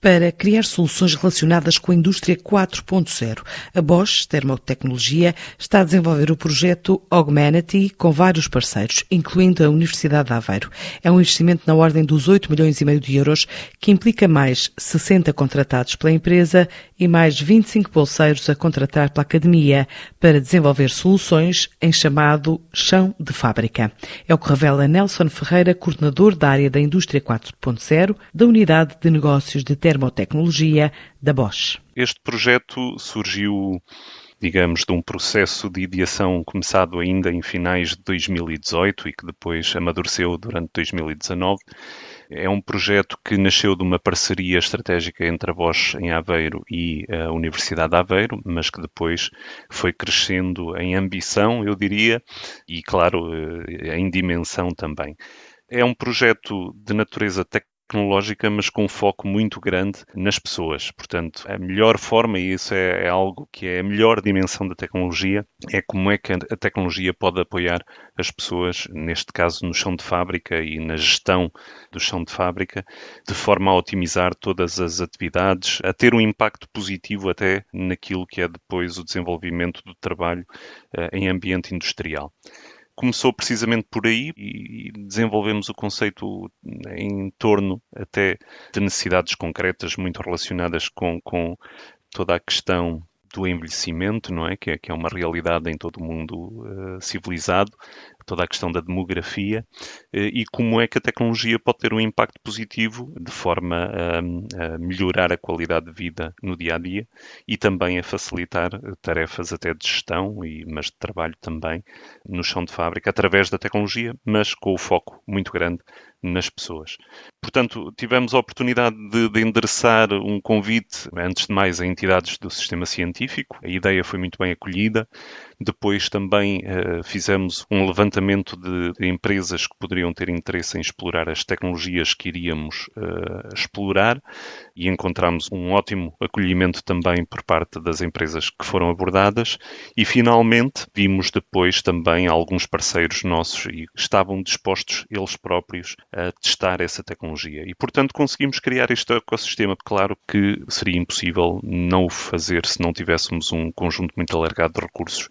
para criar soluções relacionadas com a indústria 4.0. A Bosch Termotecnologia está a desenvolver o projeto Augmenity com vários parceiros, incluindo a Universidade de Aveiro. É um investimento na ordem dos 8 milhões e meio de euros, que implica mais 60 contratados pela empresa e mais 25 bolseiros a contratar pela academia para desenvolver soluções em chamado chão de fábrica. É o que revela Nelson Ferreira, coordenador da área da indústria 4.0 da Unidade de Negócios de termotecnologia da Bosch. Este projeto surgiu digamos, de um processo de ideação começado ainda em finais de 2018 e que depois amadureceu durante 2019. É um projeto que nasceu de uma parceria estratégica entre a Bosch em Aveiro e a Universidade de Aveiro, mas que depois foi crescendo em ambição, eu diria, e, claro, eh, em dimensão também. É um projeto de natureza tecnológica tecnológica, mas com um foco muito grande nas pessoas. Portanto, a melhor forma, e isso é, é, algo que é a melhor dimensão da tecnologia, é como é que a tecnologia pode apoiar as pessoas, neste caso no chão de fábrica e na gestão do chão de fábrica, de forma a otimizar todas as atividades, a ter um impacto positivo até naquilo que é depois o desenvolvimento do trabalho uh, em ambiente industrial começou precisamente por aí e desenvolvemos o conceito em torno até de necessidades concretas muito relacionadas com, com toda a questão do envelhecimento, não é? Que, é? que é uma realidade em todo o mundo uh, civilizado, toda a questão da demografia uh, e como é que a tecnologia pode ter um impacto positivo de forma a, a, melhorar a qualidade de vida no dia a dia e também a facilitar tarefas até de gestão, e, mas de trabalho também no chão de fábrica, através da tecnologia, mas com o foco muito grande nas pessoas. Portanto, tivemos a oportunidade de, de, endereçar um convite, antes de mais, a entidades do sistema científico. A ideia foi muito bem acolhida. Depois também uh, fizemos um levantamento de, empresas que poderiam ter interesse em explorar as tecnologias que iríamos uh, explorar e encontramos um ótimo acolhimento também por parte das empresas que foram abordadas. E finalmente vimos depois também alguns parceiros nossos e estavam dispostos eles próprios a testar essa tecnologia. E portanto conseguimos criar este ecossistema. Claro que seria impossível não o fazer se não tivéssemos um conjunto muito alargado de recursos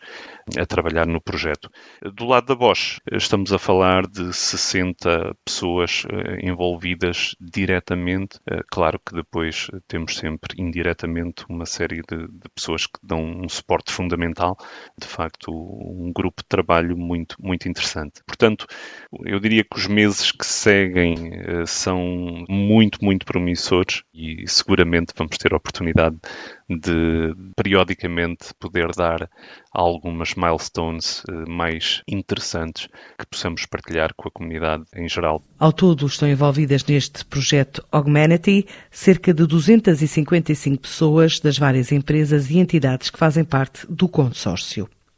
a trabalhar no projeto. Do lado da Bosch, estamos a falar de 60 pessoas eh, envolvidas diretamente. Eh, claro que depois temos sempre indiretamente uma série de, de pessoas que dão um suporte fundamental. De facto, um grupo de trabalho muito, muito interessante. Portanto, eu diria que os meses que seguem eh, são muito, muito promissores e seguramente vamos ter a oportunidade de periodicamente poder dar algumas milestones eh, mais interessantes que possamos partilhar com a comunidade em geral. Ao todo estão envolvidas neste projeto Augmenity cerca de 255 pessoas das várias empresas e entidades que fazem parte do consórcio.